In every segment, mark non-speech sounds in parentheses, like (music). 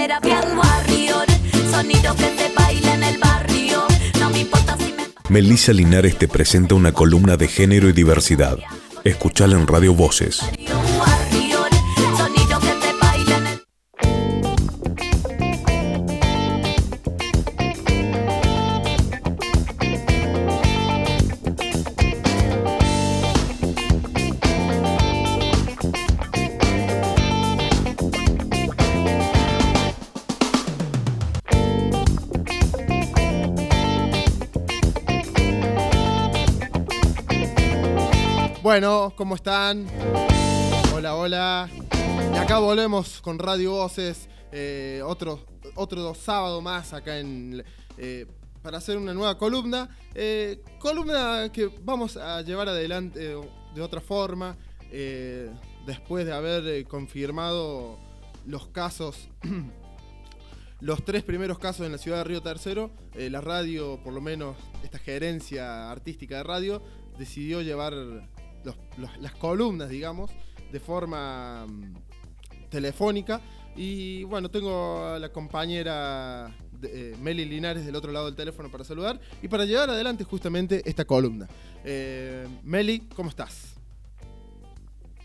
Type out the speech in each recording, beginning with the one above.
terapia al Warrior. Sonido que se baila en el barrio. No me importa si me. Melissa Linares te presenta una columna de género y diversidad. Escuchala en Radio Voces. ¿Cómo están? Hola, hola. Y acá volvemos con Radio Voces, eh, otro, otro sábado más acá en, eh, para hacer una nueva columna. Eh, columna que vamos a llevar adelante eh, de otra forma, después de haber confirmado los casos, (clears throat) los tres primeros casos en la ciudad de Río Tercero, la radio, por lo menos esta gerencia artística de radio, decidió llevar los- los- las columnas, digamos, de forma mm, telefónica. Y bueno, tengo a la compañera de- eh, Meli Linares del otro lado del teléfono para saludar y para llevar adelante justamente esta columna. Eh, Meli, ¿cómo estás?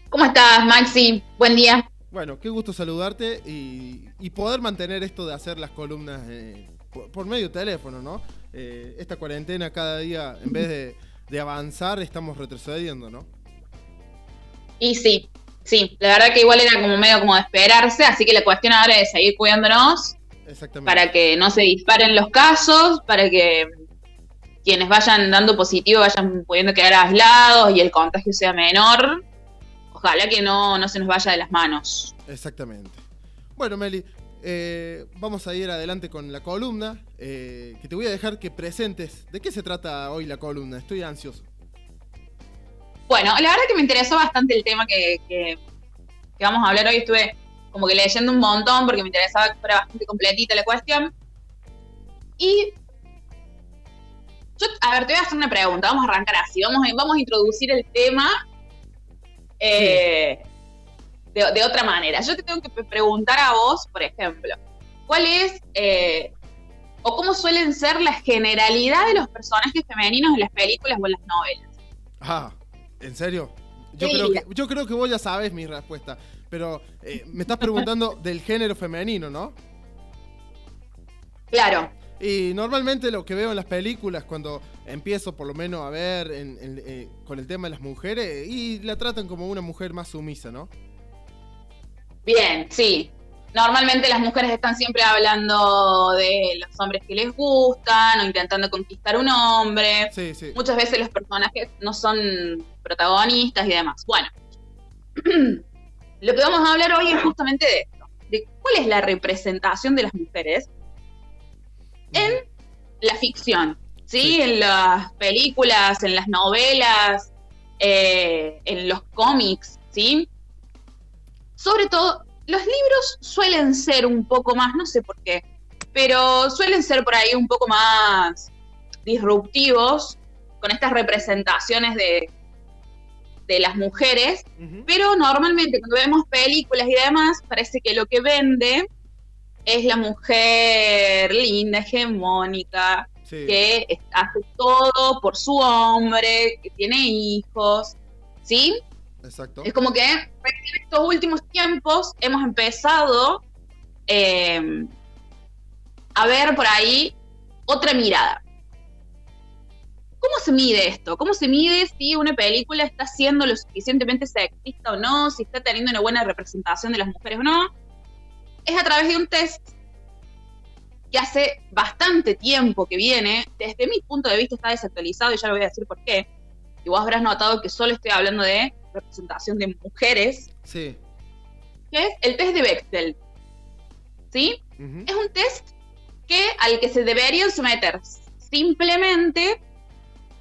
¿Cómo estás, Maxi? Buen día. Bueno, qué gusto saludarte y, y poder mantener esto de hacer las columnas eh, por, por medio teléfono, ¿no? Esta cuarentena cada día, en vez de, de avanzar, estamos retrocediendo, ¿no? Y sí, sí, la verdad que igual era como medio como de esperarse, así que la cuestión ahora es seguir cuidándonos Exactamente. para que no se disparen los casos, para que quienes vayan dando positivo vayan pudiendo quedar aislados y el contagio sea menor. Ojalá que no, no se nos vaya de las manos. Exactamente. Bueno, Meli, eh, vamos a ir adelante con la columna, eh, que te voy a dejar que presentes. ¿De qué se trata hoy la columna? Estoy ansioso. Bueno, la verdad que me interesó bastante el tema que, que- que vamos a hablar hoy. Estuve como que leyendo un montón porque me interesaba que fuera bastante completita la cuestión. Y yo, a ver, te voy a hacer una pregunta. Vamos a arrancar así. Vamos a, vamos a introducir el tema eh, de, de otra manera. Yo te tengo que pre- preguntar a vos, por ejemplo, ¿cuál es eh, o cómo suelen ser la generalidad de los personajes femeninos en las películas o en las novelas? Ah, ¿en serio? Yo, Sí. creo que, yo creo que vos ya sabes mi respuesta, pero eh, me estás preguntando (laughs) del género femenino, ¿no? Claro. Y normalmente lo que veo en las películas, cuando empiezo por lo menos a ver en- en- eh, con el tema de las mujeres, y la tratan como una mujer más sumisa, ¿no? Bien, sí. Normalmente las mujeres están siempre hablando de los hombres que les gustan o intentando conquistar un hombre. Sí, sí. Muchas veces los personajes no son protagonistas y demás. Bueno, (clears throat) lo que vamos a hablar hoy es justamente de esto, de cuál es la representación de las mujeres en la ficción, ¿sí? Sí. En las películas, en las novelas, eh, en los cómics, ¿sí? Sobre todo, los libros suelen ser un poco más, no sé por qué, pero suelen ser por ahí un poco más disruptivos con estas representaciones de, de las mujeres, pero normalmente cuando vemos películas y demás, parece que lo que vende es la mujer linda, hegemónica, Sí. que hace todo por su hombre, que tiene hijos, ¿sí? Exacto. Es como que en estos últimos tiempos hemos empezado eh, a ver por ahí otra mirada. ¿Cómo se mide esto? ¿Cómo se mide si una película está siendo lo suficientemente sexista o no? Si está teniendo una buena representación de las mujeres o no. Es a través de un test que hace bastante tiempo que viene. Desde mi punto de vista está desactualizado y ya lo voy a decir por qué. Y vos habrás notado que solo estoy hablando de representación de mujeres, Sí. que es el test de Bechtel. ¿Sí? Ujú. Es un test que, al que se deberían someter simplemente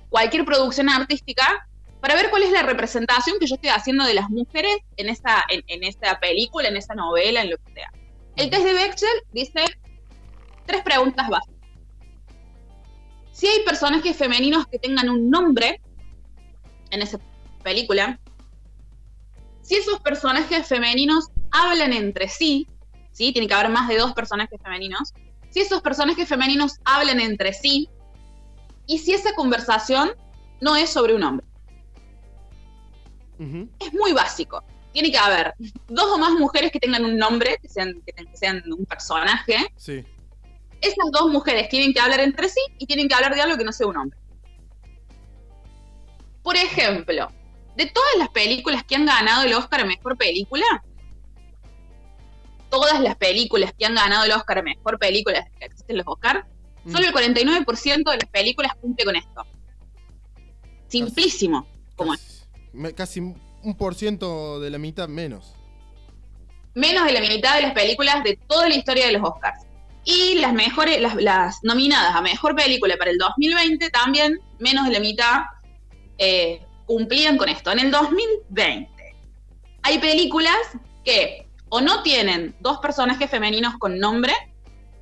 cualquier producción artística para ver cuál es la representación que yo estoy haciendo de las mujeres en esa, en, en esa película, en esa novela, en lo que sea. El test de Bechtel dice tres preguntas básicas. Si hay personajes femeninos que tengan un nombre en esa película, si esos personajes femeninos hablan entre sí, ¿sí? Tiene que haber más de dos personajes femeninos. Si esos personajes femeninos hablan entre sí y si esa conversación no es sobre un hombre. Es muy básico. Tiene que haber dos o más mujeres que tengan un nombre, que sean, que sean un personaje. Sí. Esas dos mujeres tienen que hablar entre sí y tienen que hablar de algo que no sea un hombre. Por ejemplo, de todas las películas que han ganado el Oscar a Mejor Película, todas las películas que han ganado el Oscar a Mejor Película que existen los Oscar, Mm. solo el 49% de las películas cumple con esto. Simplísimo. Como es. Casi, casi un por ciento de la mitad menos. menos de la mitad de las películas de toda la historia de los Oscars. Y las mejores, las, las nominadas a mejor película para el 2020 también, menos de la mitad, eh, cumplían con esto. En el 2020 hay películas que o no tienen dos personajes femeninos con nombre,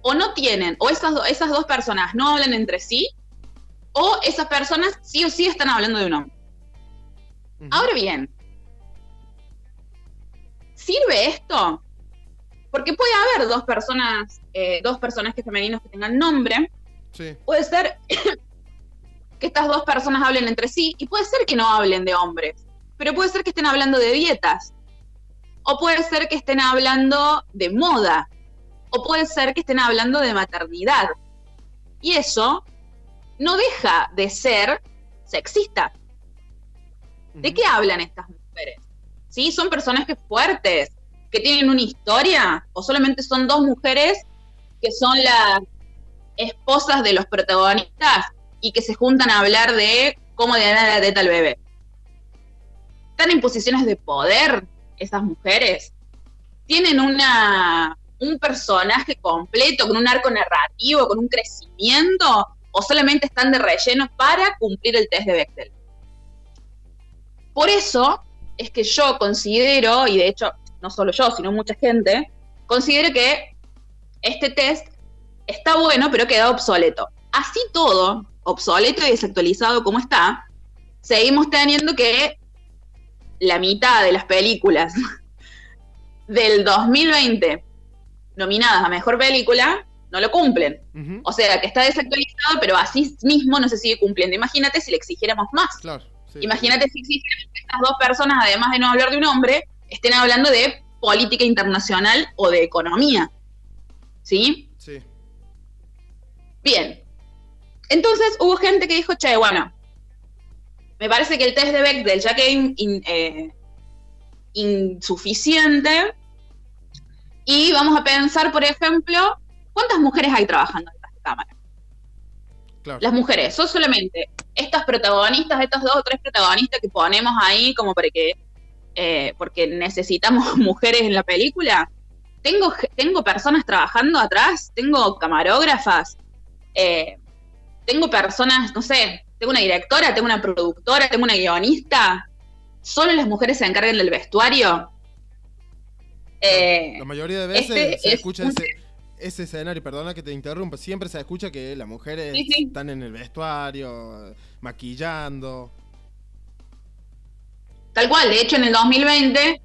o no tienen, o esas, do- esas dos personas no hablan entre sí, o esas personas sí o sí están hablando de un hombre. Ahora bien, ¿sirve esto? Porque puede haber dos personas, eh, dos personajes femeninos que tengan nombre, Sí. puede ser que estas dos personas hablen entre sí y puede ser que no hablen de hombres, pero puede ser que estén hablando de dietas, o puede ser que estén hablando de moda, o puede ser que estén hablando de maternidad. Y eso no deja de ser sexista. ¿De qué hablan estas mujeres? ¿Sí? ¿Son personajes fuertes que tienen una historia? ¿O solamente son dos mujeres que son las esposas de los protagonistas y que se juntan a hablar de cómo le dan la teta al bebé? ¿Están en posiciones de poder esas mujeres? ¿Tienen una, un personaje completo, con un arco narrativo, con un crecimiento? ¿O solamente están de relleno para cumplir el test de Bechdel? Por eso es que yo considero, y de hecho no solo yo, sino mucha gente, considero que este test está bueno, pero queda obsoleto. Así todo, obsoleto y desactualizado como está, seguimos teniendo que la mitad de las películas (laughs) del 2020 nominadas a Mejor Película no lo cumplen. O sea, que está desactualizado, pero así mismo no se sigue cumpliendo. Imagínate si le exigiéramos más. Claro. sí. Imagínate si exigiéramos que estas dos personas, además de no hablar de un hombre, estén hablando de política internacional o de economía. ¿Sí? Sí. Bien. Entonces hubo gente que dijo, che, bueno, me parece que el test de Bechdel ya que es in- in- eh, insuficiente y vamos a pensar, por ejemplo, ¿cuántas mujeres hay trabajando detrás de cámara? Claro. Las mujeres, son solamente estas protagonistas, estos dos o tres protagonistas que ponemos ahí como para que, eh, porque necesitamos (laughs) mujeres en la película. Tengo, tengo personas trabajando atrás, tengo camarógrafas, eh, tengo personas, no sé, tengo una directora, tengo una productora, tengo una guionista. Solo las mujeres se encargan del vestuario. Eh, La mayoría de veces este se es escucha un- ese, ese escenario, perdona que te interrumpa, siempre se escucha que las mujeres Sí, sí. están en el vestuario, maquillando. Tal cual, de hecho en el 2020,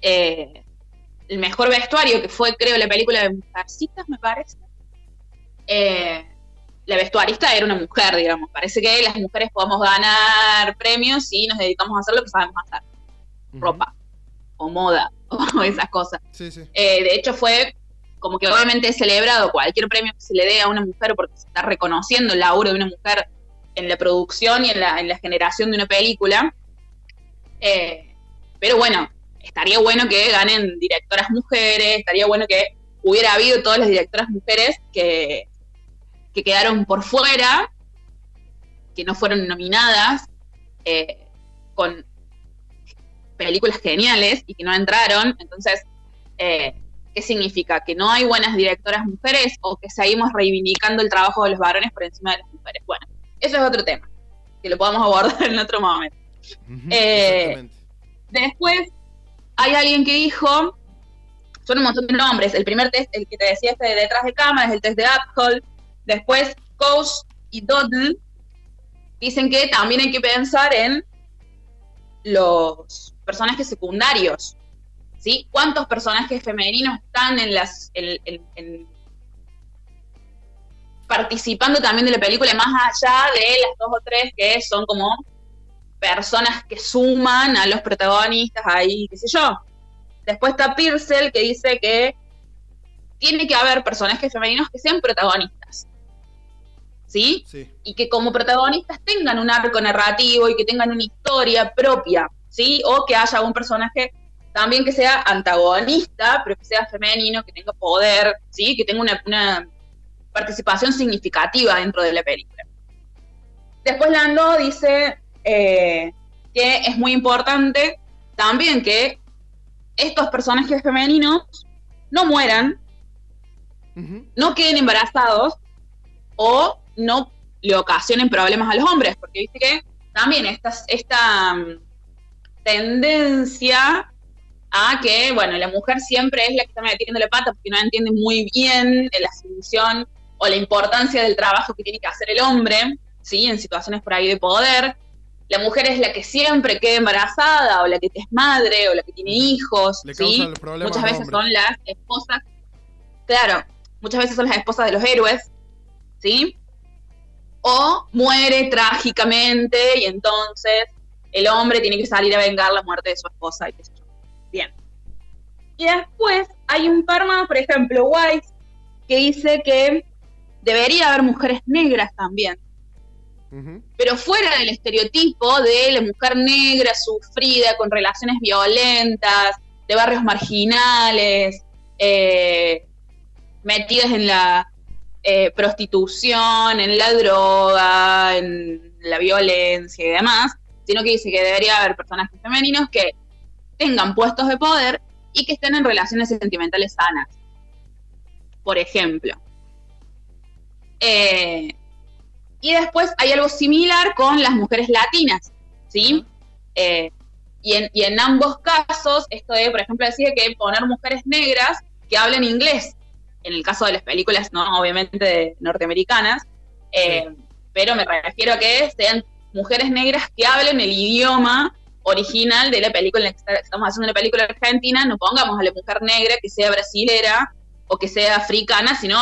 eh, el mejor vestuario, que fue creo la película de Mujercitas, me parece, eh, la vestuarista era una mujer, digamos. Parece que las mujeres podemos ganar premios si nos dedicamos a hacer lo que sabemos hacer, ropa, o moda, (laughs) o esas cosas. Sí, sí. Eh, de hecho, fue como que obviamente es celebrado cualquier premio que se le dé a una mujer porque se está reconociendo el laburo de una mujer en la producción y en la, en la generación de una película. Eh, pero bueno, estaría bueno que ganen directoras mujeres, estaría bueno que hubiera habido todas las directoras mujeres que, que quedaron por fuera, que no fueron nominadas, eh, con películas geniales y que no entraron. Entonces, eh, ¿qué significa? ¿Que no hay buenas directoras mujeres o que seguimos reivindicando el trabajo de los varones por encima de las mujeres? Bueno, eso es otro tema, que lo podamos abordar (laughs) en otro momento. Eh. Después, hay alguien que dijo, son un montón de nombres, el primer test, el que te decía este de detrás de cámara, es el test de Apple, después Coase y Doddle, dicen que también hay que pensar en los personajes secundarios, ¿sí? ¿Cuántos personajes femeninos están en las... participando también de la película, más allá de las dos o tres que son como personas que suman a los protagonistas ahí, qué sé yo. Después está Purcell que dice que tiene que haber personajes femeninos que sean protagonistas. ¿Sí? Sí. y que como protagonistas tengan un arco narrativo y que tengan una historia propia, ¿sí? O que haya un personaje también que sea antagonista, pero que sea femenino, que tenga poder, ¿sí? Que tenga una, una participación significativa dentro de la película. Después Lando dice eh, que es muy importante también que estos personajes femeninos no mueran no queden embarazados o no le ocasionen problemas a los hombres, porque viste que también esta, esta mm, tendencia a que, bueno, la mujer siempre es la que está metiendo la pata porque no entiende muy bien la función o la importancia del trabajo que tiene que hacer el hombre, ¿sí? En situaciones por ahí de poder. La mujer es la que siempre queda embarazada, o la que es madre, o la que tiene hijos, Le ¿sí? Muchas veces son las esposas, claro, muchas veces son las esposas de los héroes, ¿sí? O muere trágicamente y entonces el hombre tiene que salir a vengar la muerte de su esposa y qué sé yo. Bien. Y después hay un par más, por ejemplo, Weiss, que dice que debería haber mujeres negras también, pero fuera del estereotipo de la mujer negra sufrida con relaciones violentas, de barrios marginales, eh, metidas en la eh, prostitución, en la droga, en la violencia y demás, sino que dice que debería haber personajes femeninos que tengan puestos de poder y que estén en relaciones sentimentales sanas. Por ejemplo. Eh, y después hay algo similar con las mujeres latinas, ¿sí? Eh, y, en, y en ambos casos, esto de, por ejemplo, decir que poner mujeres negras que hablen inglés, en el caso de las películas, no obviamente norteamericanas, eh, pero me refiero a que sean mujeres negras que hablen el idioma original de la película en la que estamos haciendo una película argentina, no pongamos a la mujer negra que sea brasilera o que sea africana, sino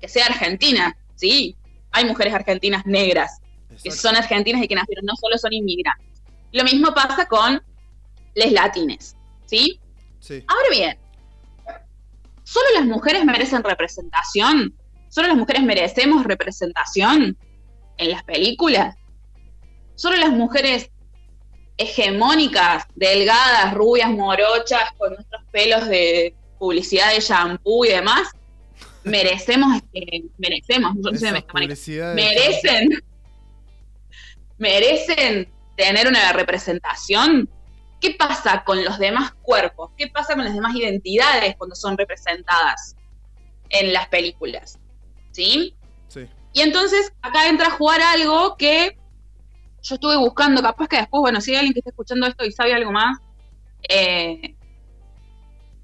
que sea argentina, ¿sí? Hay mujeres argentinas negras que son argentinas y que nacieron, no solo son inmigrantes. Lo mismo pasa con les latines, ¿sí? Sí. Ahora bien, ¿solo las mujeres merecen representación? ¿Solo las mujeres merecemos representación en las películas? ¿Solo las mujeres hegemónicas, delgadas, rubias, morochas, con nuestros pelos de publicidad de shampoo y demás, merecemos, este, merecemos, no sé, merecen merecen tener una representación. ¿Qué pasa con los demás cuerpos? ¿Qué pasa con las demás identidades cuando son representadas en las películas? ¿Sí? Sí. Y entonces acá entra a jugar algo que yo estuve buscando, capaz que después, bueno, si hay alguien que está escuchando esto y sabe algo más, eh,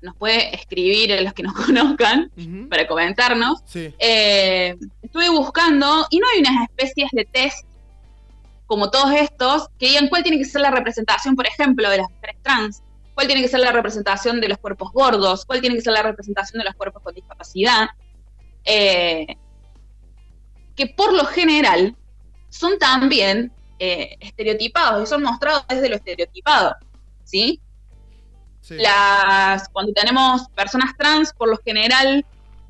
nos puede escribir a los que nos (laughs) conozcan para comentarnos. Sí. Eh, estuve buscando y no hay unas especies de test como todos estos que digan cuál tiene que ser la representación, por ejemplo, de las mujeres trans, cuál tiene que ser la representación de los cuerpos gordos, cuál tiene que ser la representación de los cuerpos con discapacidad, eh, que por lo general son también eh, estereotipados y son mostrados desde lo estereotipado, ¿sí? Sí. las cuando tenemos personas trans, por lo general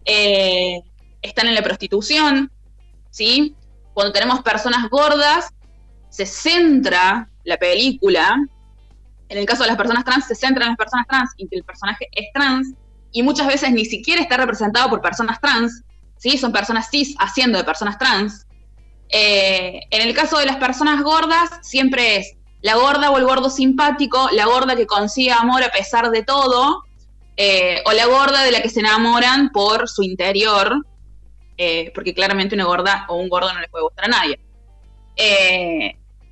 eh, están en la prostitución, ¿sí? Cuando tenemos personas gordas, se centra la película, en el caso de las personas trans, se centra en las personas trans y que el personaje es trans, y muchas veces ni siquiera está representado por personas trans, ¿sí? Son personas cis haciendo de personas trans. Eh, en el caso de las personas gordas, siempre es la gorda o el gordo simpático, la gorda que consigue amor a pesar de todo, eh, o la gorda de la que se enamoran por su interior, eh, porque claramente una gorda o un gordo no le puede gustar a nadie.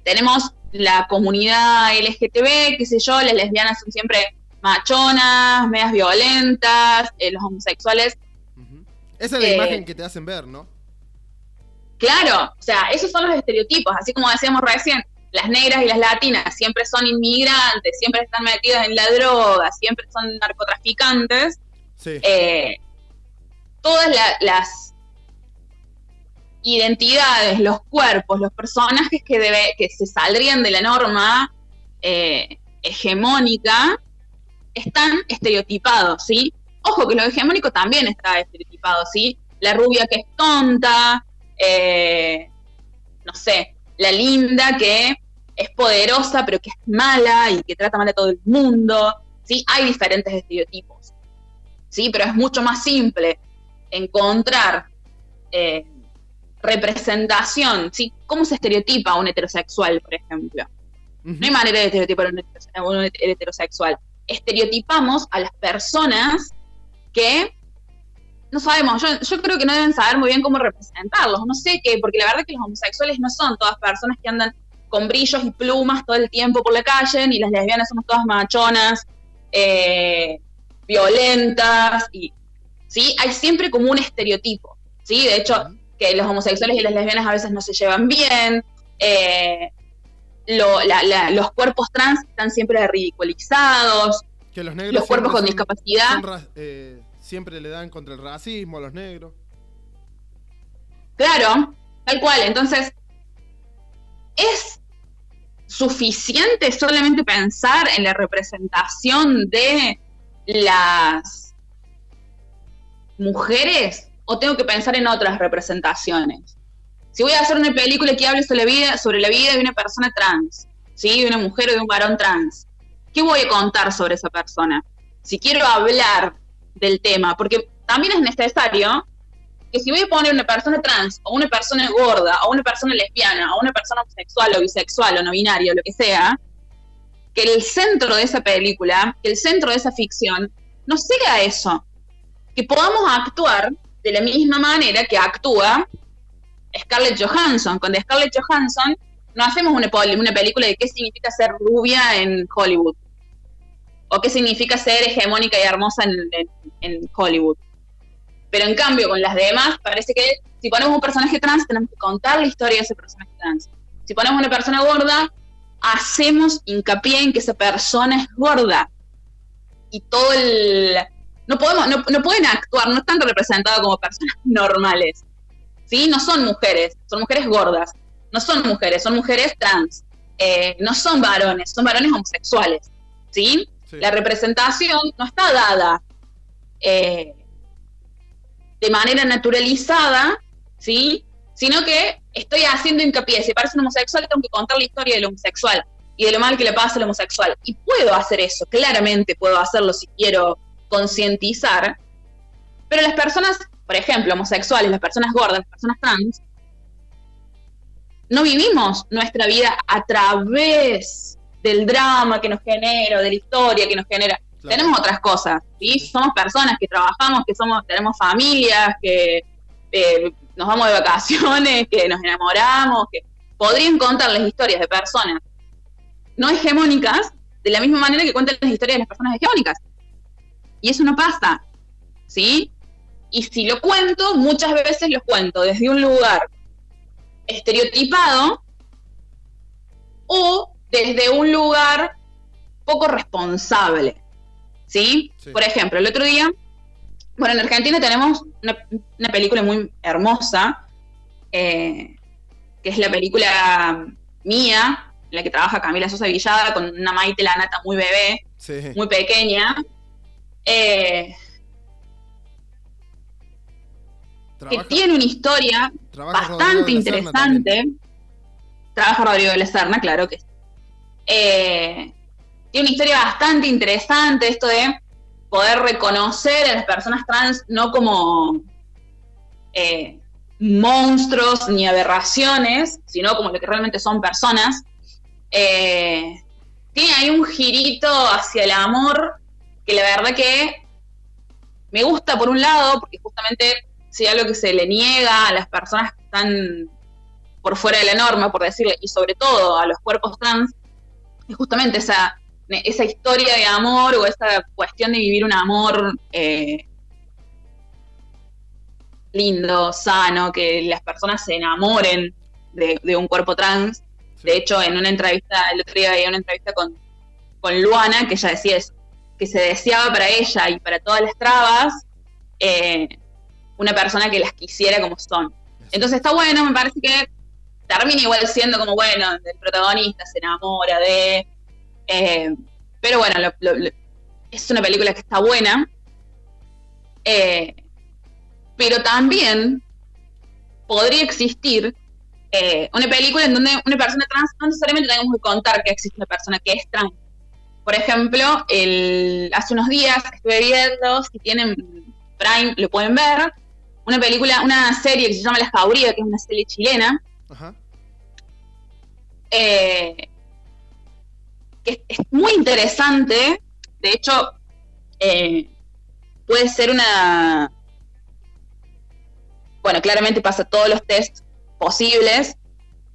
Tenemos la comunidad LGTB, qué sé yo, las lesbianas son siempre machonas, medias violentas, eh, los homosexuales. Esa es la Eh, imagen que te hacen ver, ¿no? Claro, o sea, esos son los estereotipos, así como decíamos recién, las negras y las latinas siempre son inmigrantes, siempre están metidas en la droga, siempre son narcotraficantes, Sí. eh, todas la- las identidades, los cuerpos, los personajes que, debe, que se saldrían de la norma eh, hegemónica están estereotipados, ¿sí? Ojo que lo hegemónico también está estereotipado, ¿sí? La rubia que es tonta, eh, no sé, la linda que es poderosa pero que es mala y que trata mal a todo el mundo, ¿sí? Hay diferentes estereotipos, ¿sí? Pero es mucho más simple encontrar eh, representación, ¿sí? ¿Cómo se estereotipa a un heterosexual, por ejemplo? No hay manera de estereotipar a un heterosexual. Estereotipamos a las personas que no sabemos, yo, yo creo que no deben saber muy bien cómo representarlos, no sé qué, porque la verdad que los homosexuales no son todas personas que andan con brillos y plumas todo el tiempo por la calle, ni las lesbianas somos todas machonas, eh, violentas, y sí, hay siempre como un estereotipo, sí, de hecho, que los homosexuales y las lesbianas a veces no se llevan bien, eh, lo- la- la- los cuerpos trans están siempre ridiculizados, Que los negros los cuerpos con son- discapacidad. son eh, siempre le dan contra el racismo a los negros. Claro, tal cual. Entonces, ¿es suficiente solamente pensar en la representación de las mujeres o tengo que pensar en otras representaciones? Si voy a hacer una película que hable sobre la vida, sobre la vida de una persona trans, ¿sí? de una mujer o de un varón trans, ¿qué voy a contar sobre esa persona? Si quiero hablar del tema, porque también es necesario que si voy a poner una persona trans, o una persona gorda, o una persona lesbiana, o una persona homosexual, o bisexual, o no binaria, o lo que sea, que el centro de esa película, que el centro de esa ficción, no sea eso. Que podamos actuar de la misma manera que actúa Scarlett Johansson. Con Scarlett Johansson no hacemos una, película de qué significa ser rubia en Hollywood. O qué significa ser hegemónica y hermosa en- en Hollywood. Pero en cambio, con las demás, parece que si ponemos un personaje trans, tenemos que contar la historia de ese personaje trans. Si ponemos una persona gorda, hacemos hincapié en que esa persona es gorda. Y todo el. No, podemos, no, no pueden actuar, no están representadas como personas (laughs) normales. ¿Sí? No son mujeres, son mujeres gordas. No son mujeres, son mujeres trans. Eh, no son varones, son varones homosexuales. ¿Sí? Sí. La representación no está dada eh, de manera naturalizada, ¿sí? Sino que estoy haciendo hincapié, si parece un homosexual, tengo que contar la historia del homosexual y de lo mal que le pasa al homosexual. Y puedo hacer eso, claramente puedo hacerlo si quiero concientizar. Pero las personas, por ejemplo, homosexuales, las personas gordas, las personas trans, no vivimos nuestra vida a través del drama que nos genera, de la historia que nos genera. Claro. Tenemos otras cosas, ¿sí? Somos personas que trabajamos, que somos, tenemos familias, que eh, nos vamos de vacaciones, que nos enamoramos, que podrían contar las historias de personas no hegemónicas de la misma manera que cuentan las historias de las personas hegemónicas. Y eso no pasa, ¿sí? Y si lo cuento, muchas veces lo cuento desde un lugar estereotipado o desde un lugar poco responsable, ¿sí? Sí. Por ejemplo, el otro día, bueno, en Argentina tenemos una, una película muy hermosa, eh, que es la película mía, en la que trabaja Camila Sosa Villada con una Maite Lanata muy bebé, Sí. muy pequeña, eh, que tiene una historia bastante interesante. Trabaja Rodrigo de la Serna, claro que sí. Eh, tiene una historia bastante interesante esto de poder reconocer a las personas trans no como eh, monstruos ni aberraciones, sino como lo que realmente son personas. Eh, tiene ahí un girito hacia el amor que la verdad que me gusta por un lado, porque justamente si algo que se le niega a las personas que están por fuera de la norma, por decirle, y sobre todo a los cuerpos trans, es justamente esa, esa historia de amor o esa cuestión de vivir un amor eh, lindo, sano, que las personas se enamoren de, de un cuerpo trans. De hecho, en una entrevista, el otro día había una entrevista con, con Luana, que ella decía eso, que se deseaba para ella y para todas las trabas eh, una persona que las quisiera como son. Entonces está bueno, me parece que termina igual siendo como, bueno, el protagonista se enamora de... eh, pero bueno, es una película que está buena. eh, pero también podría existir una película en donde una persona trans no necesariamente tenemos que contar que existe una persona que es trans. Por ejemplo, el, hace unos días estuve viendo, si tienen Prime, lo pueden ver, una película, una serie que se llama La Jauría, que es una serie chilena, Ajá. eh, que es, es muy interesante. De hecho, eh, puede ser una. Bueno, claramente pasa todos los tests posibles.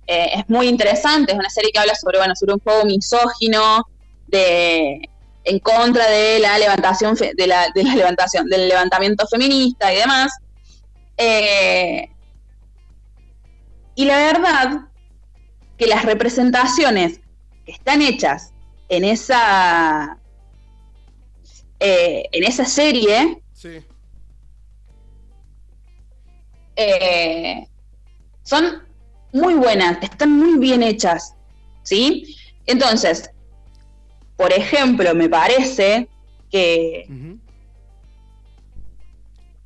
Eh, es muy interesante. Es una serie que habla sobre, bueno, sobre un juego misógino, de en contra de la levantación fe- de la, de la levantación del levantamiento feminista y demás. Eh, y la verdad que las representaciones que están hechas en esa eh, en esa serie Sí. eh, son muy buenas, están muy bien hechas, ¿sí? Entonces, por ejemplo, me parece que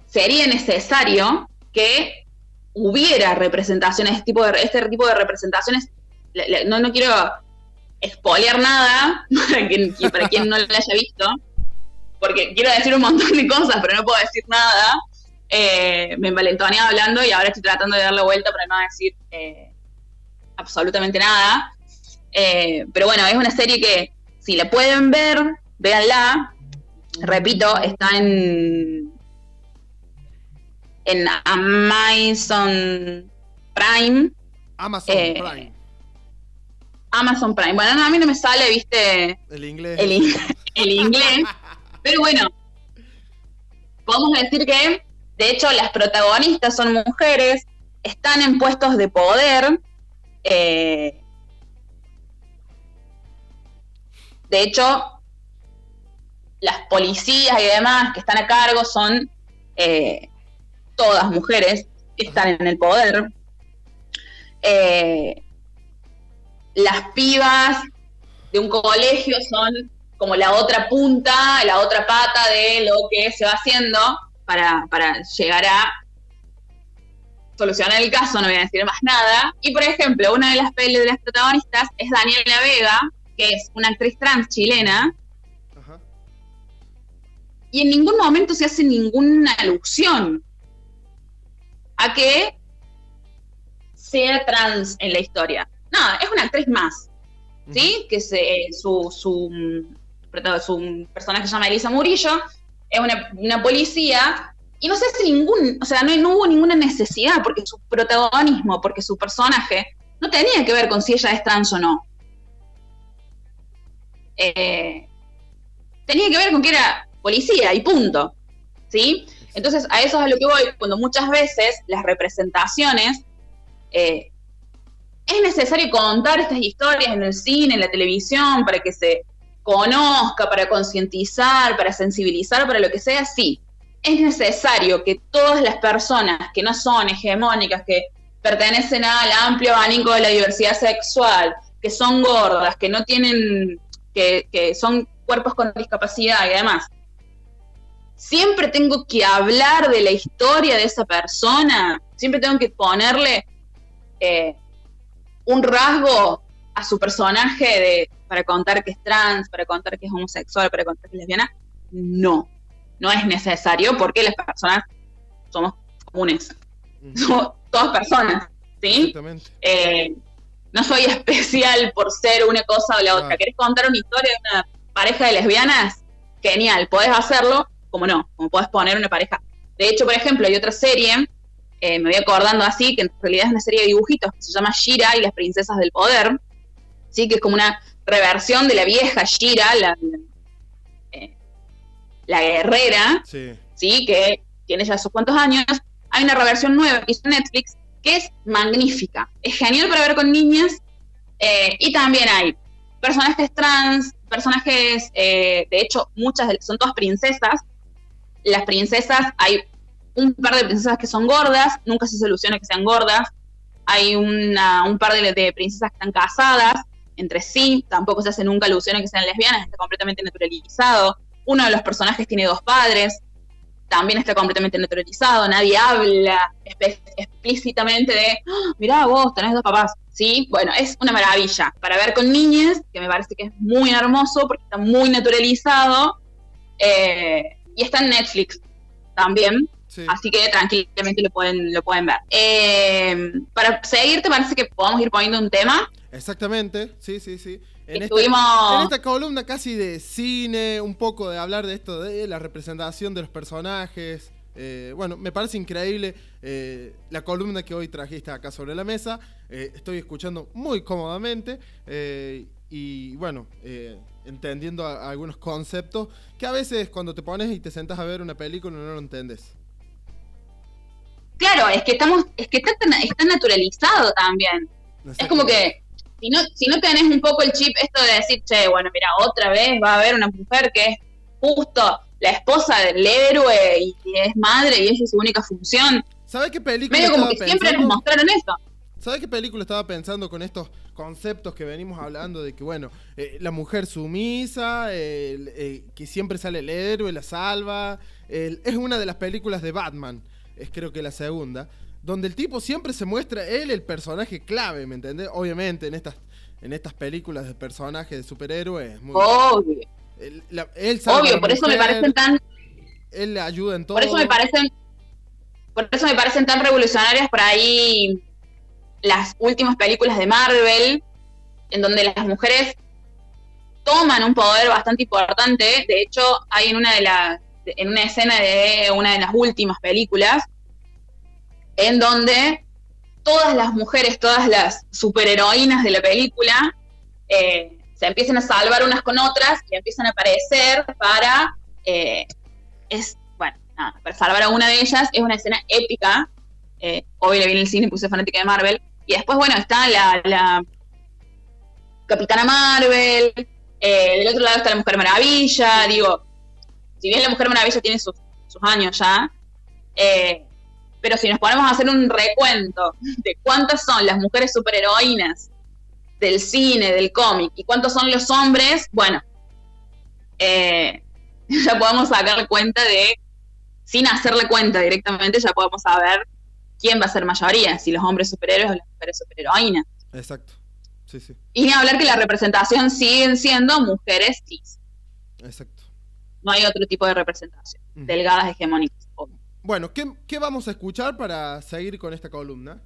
sería necesario que hubiera representaciones, este tipo de, este tipo de representaciones. No, no quiero spoilear nada (laughs) para quien, que- para quien no lo haya visto, porque quiero decir un montón de cosas, pero no puedo decir nada. Eh, me envalentoné hablando y ahora estoy tratando de darle vuelta para no decir eh, absolutamente nada. Eh, pero bueno, es una serie que si la pueden ver, véanla. Repito, está en en Amazon Prime, Amazon Eh, Prime. Amazon Prime. Bueno, no, a mí no me sale, viste, El inglés. el, in- (laughs) el inglés, pero bueno, podemos decir que, de hecho, las protagonistas son mujeres, están en puestos de poder. eh, de hecho, las policías y demás que están a cargo son eh, todas mujeres que están en el poder. Eh, las pibas de un colegio son como la otra punta, la otra pata de lo que se va haciendo para, para llegar a solucionar el caso, no voy a decir más nada. Y por ejemplo, una de las pelis de las protagonistas es Daniela Vega, que es una actriz trans chilena, Ajá. y en ningún momento se hace ninguna alusión a que sea trans en la historia. No, es una actriz más, ¿sí? Que se, su, su, prota- su personaje se llama Elisa Murillo, es una, una policía, y no se hace ningún, o sea, no, no hubo ninguna necesidad, porque su protagonismo, porque su personaje, no tenía que ver con si ella es trans o no. Eh, tenía que ver con que era policía y punto. ¿Sí? Entonces, a eso es a lo que voy, cuando muchas veces las representaciones eh, es necesario contar estas historias en el cine, en la televisión, para que se conozca, para concientizar, para sensibilizar, para lo que sea, sí. Es necesario que todas las personas que no son hegemónicas, que pertenecen al amplio abanico de la diversidad sexual, que son gordas, que no tienen, que, que son cuerpos con discapacidad y demás, siempre tengo que hablar de la historia de esa persona, siempre tengo que ponerle eh, un rasgo a su personaje de, para contar que es trans, para contar que es homosexual, para contar que es lesbiana. No, no es necesario porque las personas somos comunes, somos todas personas, ¿sí? Exactamente. Eh, no soy (laughs) especial por ser una cosa o la otra. Claro. ¿Querés contar una historia de una pareja de lesbianas? Genial, podés hacerlo, como no, como podés poner una pareja. De hecho, por ejemplo, hay otra serie, eh, me voy acordando así, que en realidad es una serie de dibujitos que se llama Shira y las princesas del poder, sí, que es como una reversión de la vieja Shira, la, la, eh, la guerrera, Sí. ¿sí? que tiene ya sus cuantos años. Hay una reversión nueva que hizo Netflix que es magnífica. Es genial para ver con niñas Eh, y también hay personajes trans, personajes, eh, de hecho, muchas son todas princesas. Las princesas, hay un par de princesas que son gordas, nunca se soluciona que sean gordas. Hay un par de, de princesas que están casadas entre sí, tampoco se hace nunca alusión a que sean lesbianas, está completamente naturalizado. Uno de los personajes tiene dos padres, también está completamente naturalizado, nadie habla explícitamente de, "Ah, mirá vos, tenés dos papás. Sí, bueno, es una maravilla para ver con niñas, que me parece que es muy hermoso porque está muy naturalizado, eh, y está en Netflix también, Sí. así que tranquilamente lo pueden, lo pueden ver. Eh, para seguir, ¿te parece que podamos ir poniendo un tema? Exactamente, sí, sí, sí. En esta, Estuvimos... en esta columna casi de cine, un poco de hablar de esto, de la representación de los personajes. eh, bueno, me parece increíble eh, la columna que hoy trajiste acá sobre la mesa. eh, estoy escuchando muy cómodamente y bueno, entendiendo a- algunos conceptos que a veces cuando te pones y te sentas a ver una película no lo entendés. Claro, es que estamos, es que está, está naturalizado también. Es como que si no, si no tenés un poco el chip esto de decir, che, bueno, mira, otra vez va a haber una mujer que es justo la esposa del héroe y es madre y esa es su única función. ¿Sabes qué película Medio como que siempre nos mostraron eso. ¿Sabes qué película estaba pensando con estos conceptos que venimos hablando de que, bueno, eh, la mujer sumisa, eh, que siempre sale el héroe, la salva? es una de las películas de Batman, es creo que la segunda, donde el tipo siempre se muestra él el personaje clave, ¿me entendés? Obviamente en estas, en estas películas de personajes de superhéroes, es muy- Obvio, él, la- él a obvio, por eso me parecen tan, Él le ayuda en todo. por eso me parecen, por eso me parecen tan revolucionarias por ahí las últimas películas de Marvel, en donde las mujeres toman un poder bastante importante. De hecho, hay en una de las, en una escena de una de las últimas películas, en donde todas las mujeres, todas las superheroínas de la película, eh, se empiezan a salvar unas con otras y empiezan a aparecer para, eh, es, bueno, nada, para salvar a una de ellas. Es una escena épica. Eh, hoy la vi en el cine, puse fanática de Marvel. Y después, bueno, está la, la Capitana Marvel. eh, del otro lado está la Mujer Maravilla. Digo, si bien la Mujer Maravilla tiene sus, sus años ya, eh, pero si nos ponemos a hacer un recuento de cuántas son las mujeres superheroínas del cine, del cómic, y cuántos son los hombres, bueno, eh, (laughs) ya podemos sacar cuenta de, sin hacerle cuenta directamente, ya podemos saber quién va a ser mayoría, si los hombres superhéroes o las mujeres superheroínas. Exacto. Sí, sí, Y ni hablar que la representación siguen siendo mujeres cis. exacto. No hay otro tipo de representación. Ujú. Delgadas, hegemónicas. Bueno, ¿qué, qué vamos a escuchar para seguir con esta columna?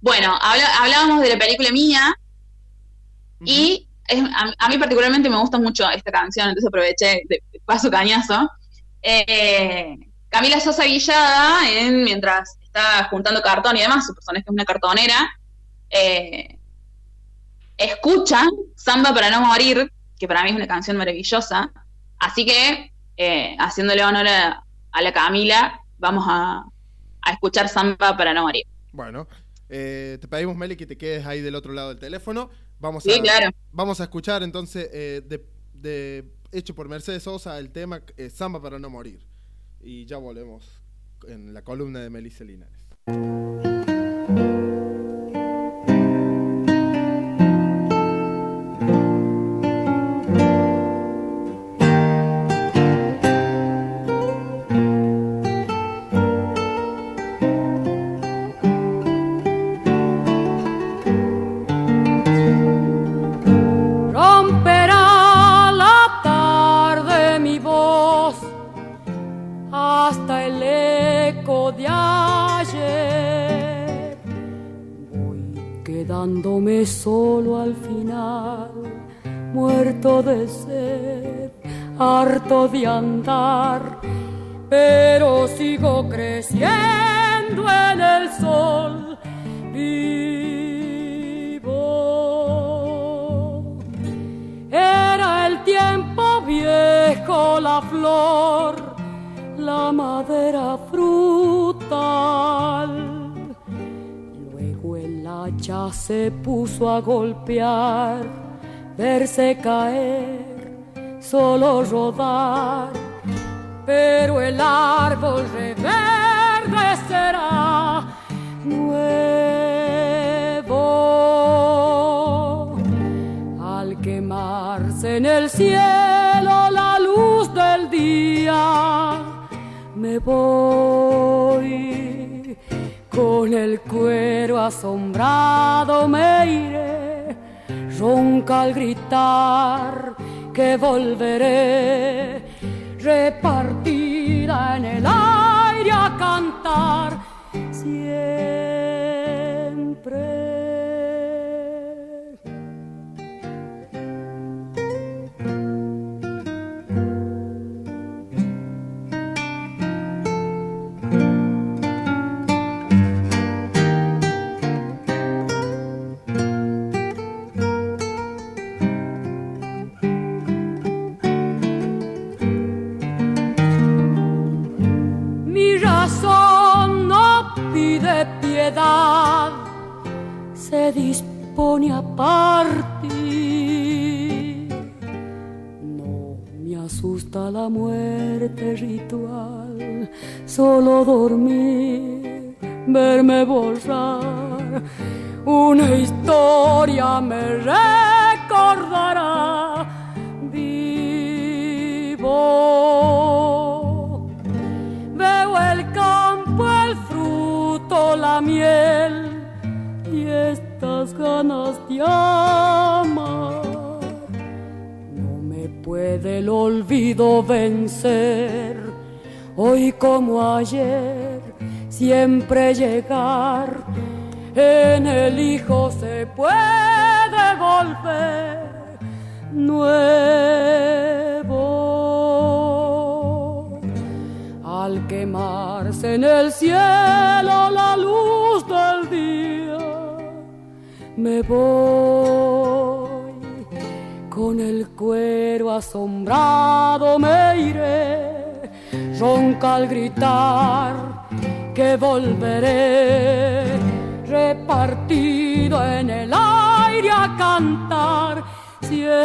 Bueno, hablábamos de la película mía y es- a, a mí particularmente me gusta mucho esta canción, entonces aproveché de, de paso cañazo. Eh, Camila Sosa Villada, en, mientras está juntando cartón y demás, su personaje es una cartonera, eh, escucha Samba para no morir, que para mí es una canción maravillosa. Así que, eh, haciéndole honor a, a la Camila, vamos a, a escuchar Samba para no morir. Bueno, eh, te pedimos, Meli, que te quedes ahí del otro lado del teléfono. Vamos Sí, a, claro. vamos a escuchar entonces eh, de, de- hecho por Mercedes Sosa el tema Samba para no morir. Y ya volvemos en la columna de Melissa Linares. De andar, pero sigo creciendo en el sol. Vivo. Era el tiempo viejo, la flor, la madera frutal. Luego el ya se puso a golpear, verse caer, solo rodar, pero el árbol reverdecerá nuevo al quemarse en el cielo la luz del día. Me voy con el cuero asombrado me iré, ronca al gritar que volveré, repartida puede volver nuevo. Al quemarse en el cielo la luz del día, me voy. Con el cuero asombrado me iré, ronca al gritar que volveré, el a cantar siempre.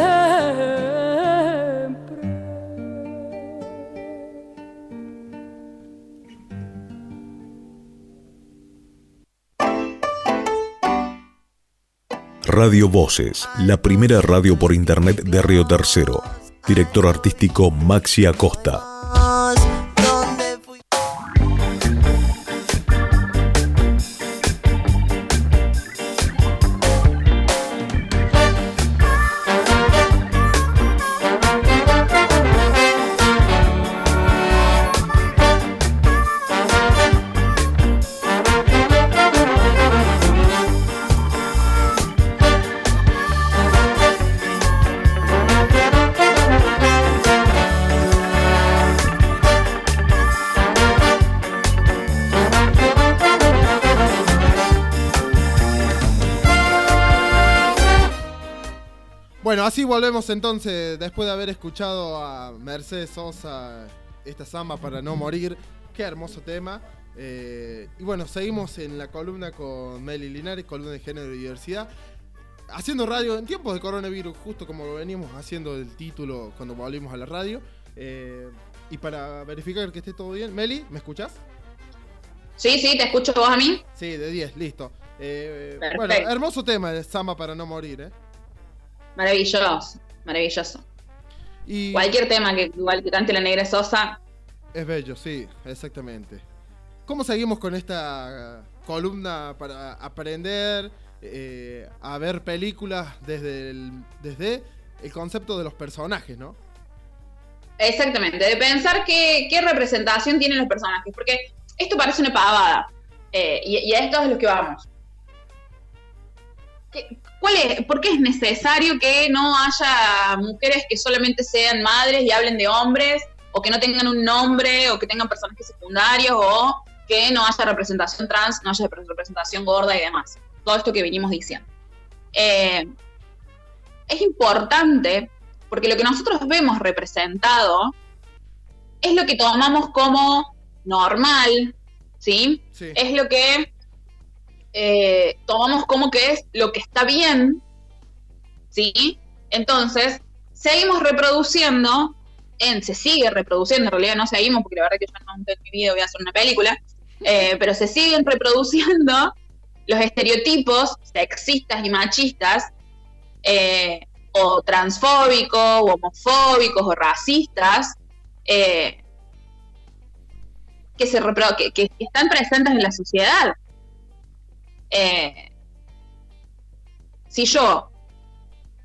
Radio Voces, la primera radio por internet de Río Tercero. Director artístico Maxi Acosta. Volvemos entonces, después de haber escuchado a Mercedes Sosa, esta samba para no morir. Qué hermoso tema. Eh, y bueno, seguimos en la columna con Meli Linares, columna de género y diversidad. Haciendo radio en tiempos de coronavirus, justo como lo veníamos haciendo el título cuando volvimos a la radio. Eh, y para verificar que esté todo bien, Meli, ¿me escuchás? Sí, sí, te escucho vos a mí. Sí, de 10, listo. Eh, bueno, hermoso tema de samba para no morir, ¿eh? Maravilloso, maravilloso. Y Cualquier tema que igual que cante la negra Sosa, Es bello, sí, exactamente. ¿Cómo seguimos con esta columna para aprender eh, a ver películas desde el, desde el concepto de los personajes, ¿no? Exactamente, de pensar qué, qué representación tienen los personajes, porque esto parece una pavada, eh, y, y a esto es lo que vamos. ¿Qué- cuál es, ¿Por qué es necesario que no haya mujeres que solamente sean madres y hablen de hombres, o que no tengan un nombre, o que tengan personajes secundarios, o que no haya representación trans, no haya representación gorda y demás? Todo esto que venimos diciendo. Eh, es importante porque lo que nosotros vemos representado es lo que tomamos como normal, ¿sí? Sí. Es lo que eh, tomamos como que es lo que está bien, ¿sí? Entonces, seguimos reproduciendo, en, se sigue reproduciendo, en realidad no seguimos, porque la verdad que yo no en mi vida voy a hacer una película, eh, pero se siguen (laughs) reproduciendo los estereotipos sexistas y machistas, eh, o transfóbicos, o homofóbicos, o racistas, eh, que, se que, que, están presentes en la sociedad. Eh, si yo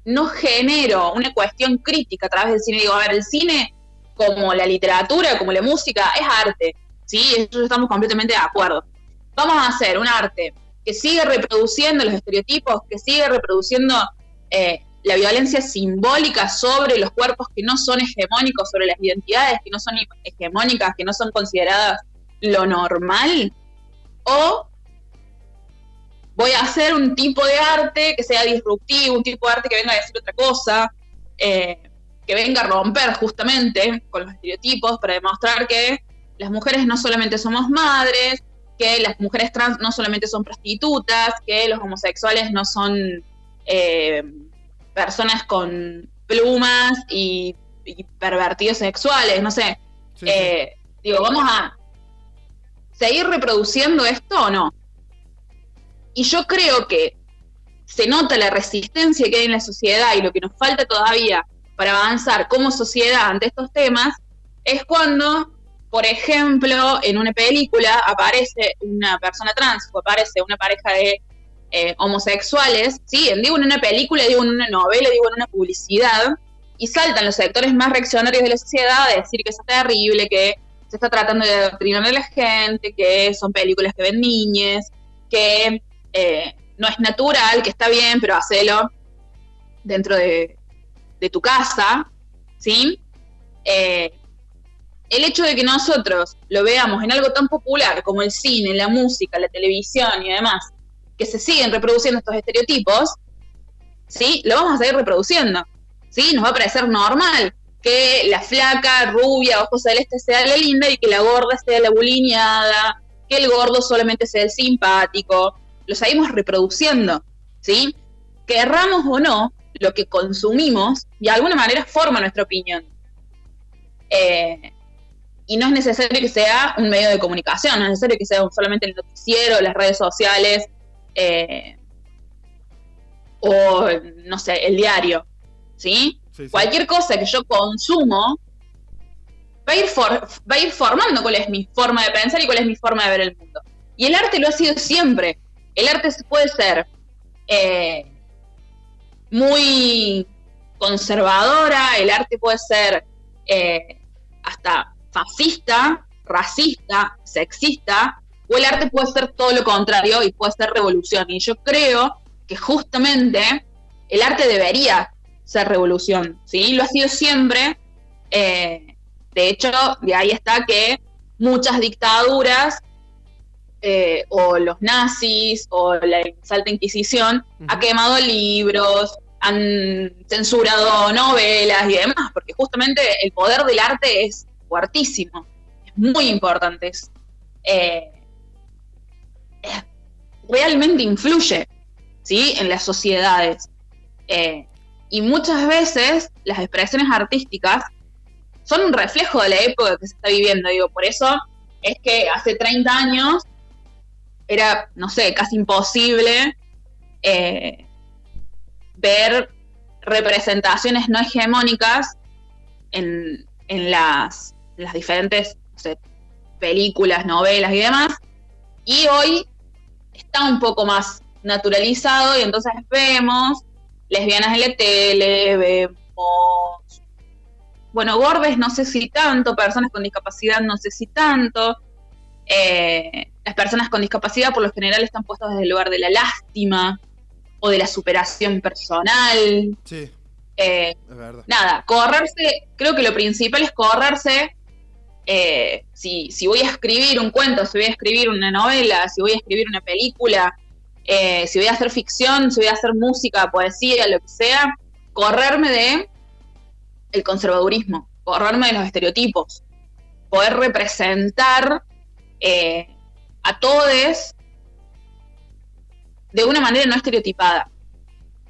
no genero una cuestión crítica a través del cine, digo, a ver, el cine, como la literatura, como la música, es arte, ¿sí? Eso estamos completamente de acuerdo. Vamos a hacer un arte que sigue reproduciendo los estereotipos, que sigue reproduciendo eh, la violencia simbólica sobre los cuerpos que no son hegemónicos, sobre las identidades que no son hegemónicas, que no son consideradas lo normal, o voy a hacer un tipo de arte que sea disruptivo, un tipo de arte que venga a decir otra cosa, eh, que venga a romper justamente con los estereotipos para demostrar que las mujeres no solamente somos madres, que las mujeres trans no solamente son prostitutas, que los homosexuales no son eh, personas con plumas y, pervertidos sexuales, no sé. Eh, digo, vamos a seguir reproduciendo esto o no. Y yo creo que se nota la resistencia que hay en la sociedad y lo que nos falta todavía para avanzar como sociedad ante estos temas es cuando por ejemplo, en una película aparece una persona trans o aparece una pareja de eh, homosexuales, ¿sí? digo en una película, digo en una novela, digo en una publicidad, y saltan los sectores más reaccionarios de la sociedad a decir que es terrible, que se está tratando de adoctrinar a la gente, que son películas que ven niñas, que eh, no es natural, que está bien, pero hacelo dentro de, tu casa, ¿sí? Eh, el hecho de que nosotros lo veamos en algo tan popular como el cine, la música, la televisión y demás, que se siguen reproduciendo estos estereotipos, ¿sí? Lo vamos a seguir reproduciendo, ¿sí? Nos va a parecer normal que la flaca, rubia, ojos celestes sea la linda y que la gorda sea la bulineada, que el gordo solamente sea el simpático. Lo seguimos reproduciendo, ¿sí? Querramos o no, lo que consumimos de alguna manera forma nuestra opinión. Eh, y no es necesario que sea un medio de comunicación, no es necesario que sea solamente el noticiero, las redes sociales, eh, o no sé, el diario, ¿sí? Cualquier cosa que yo consumo va a, ir va a ir formando cuál es mi forma de pensar y cuál es mi forma de ver el mundo. Y el arte lo ha sido siempre. El arte puede ser eh, muy conservadora, el arte puede ser eh, hasta fascista, racista, sexista, o el arte puede ser todo lo contrario y puede ser revolución. Y yo creo que justamente el arte debería ser revolución, ¿sí? Lo ha sido siempre. Eh, de hecho, de ahí está que muchas dictaduras, eh, o los nazis, o la Salta Inquisición, ha quemado libros, han censurado novelas y demás, porque justamente el poder del arte es fuertísimo, es muy importante, eh, realmente influye ¿sí? en las sociedades. Eh, y muchas veces las expresiones artísticas son un reflejo de la época que se está viviendo. Digo, por eso es que hace 30 años era, no sé, casi imposible eh, ver representaciones no hegemónicas en, en, las, las diferentes películas, novelas y demás. Y hoy está un poco más naturalizado y entonces vemos lesbianas en la tele, vemos, bueno, gordes no sé si tanto, personas con discapacidad no sé si tanto. Eh, las personas con discapacidad por lo general están puestas desde el lugar de la lástima o de la superación personal. Sí. Eh, es verdad. Nada, correrse, creo que lo principal es correrse eh, si, voy a escribir un cuento, si voy a escribir una novela, si voy a escribir una película, eh, si voy a hacer ficción, si voy a hacer música, poesía, lo que sea, correrme de el conservadurismo, correrme de los estereotipos, poder representar eh, a todos de una manera no estereotipada.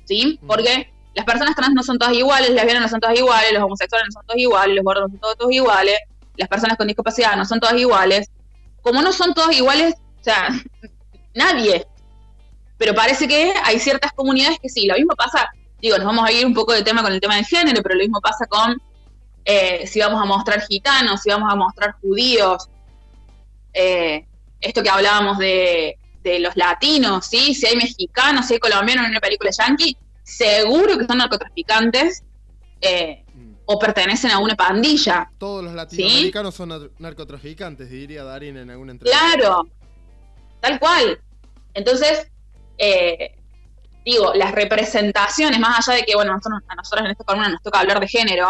¿Sí? Mm. Porque las personas trans no son todas iguales, las lesbianas no son todas iguales, los homosexuales no son todos iguales, los gordos no son todos, todos iguales, las personas con discapacidad no son todas iguales. Como no son todos iguales, o sea, (laughs) nadie. Pero parece que hay ciertas comunidades que sí. Lo mismo pasa, digo, nos vamos a ir un poco de tema con el tema del género, pero lo mismo pasa con eh, si vamos a mostrar gitanos, si vamos a mostrar judíos, eh, esto que hablábamos de, de los latinos, ¿sí? Si hay mexicanos, si hay colombianos en una película yankee, seguro que son narcotraficantes eh, Mm. o pertenecen a una pandilla. Todos los latinoamericanos son nar- narcotraficantes, diría Darín en alguna entrevista. Claro, tal cual. Entonces, eh, digo, las representaciones, más allá de que, bueno, nosotros- a nosotros en esta columna nos toca hablar de género,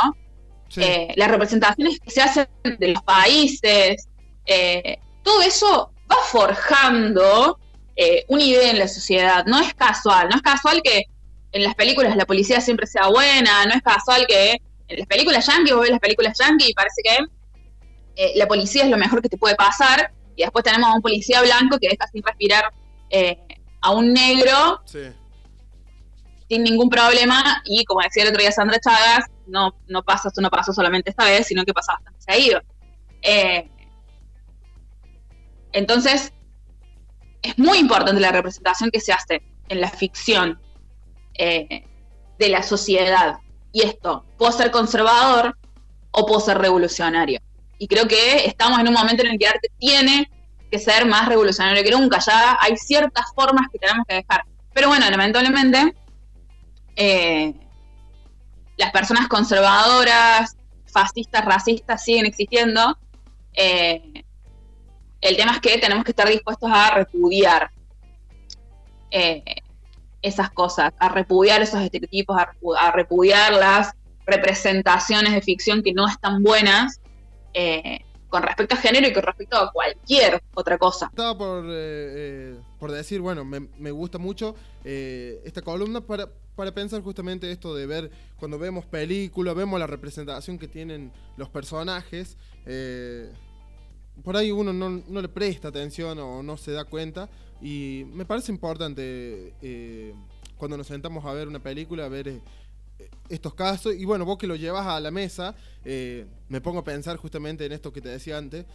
Sí. eh, las representaciones que se hacen de los países, eh, todo eso va forjando eh, una idea en la sociedad. No es casual, no es casual que en las películas la policía siempre sea buena, no es casual que en las películas yankee, vos ves las películas yankee y parece que eh, la policía es lo mejor que te puede pasar, y después tenemos a un policía blanco que deja sin respirar eh, a un negro Sí. sin ningún problema y como decía el otro día Sandra Chagas, no, no pasa, esto no pasó solamente esta vez, sino que pasa bastante seguido. Eh, entonces, es muy importante la representación que se hace en la ficción eh, de la sociedad. Y esto, puedo ser conservador o puedo ser revolucionario. Y creo que estamos en un momento en el que el arte tiene que ser más revolucionario que nunca. Ya hay ciertas formas que tenemos que dejar. Pero bueno, lamentablemente, eh, las personas conservadoras, fascistas, racistas siguen existiendo. Eh, el tema es que tenemos que estar dispuestos a repudiar eh, esas cosas, a repudiar esos estereotipos, a, repu- a repudiar las representaciones de ficción que no están buenas eh, con respecto a género y con respecto a cualquier otra cosa. Estaba por, eh, eh, por decir, bueno, me, me gusta mucho eh, esta columna para, para pensar justamente esto de ver, cuando vemos películas, vemos la representación que tienen los personajes, eh, por ahí uno no, no le presta atención o no se da cuenta y me parece importante eh, cuando nos sentamos a ver una película, ver eh, estos casos y bueno, vos que lo llevas a la mesa, eh, me pongo a pensar justamente en esto que te decía antes,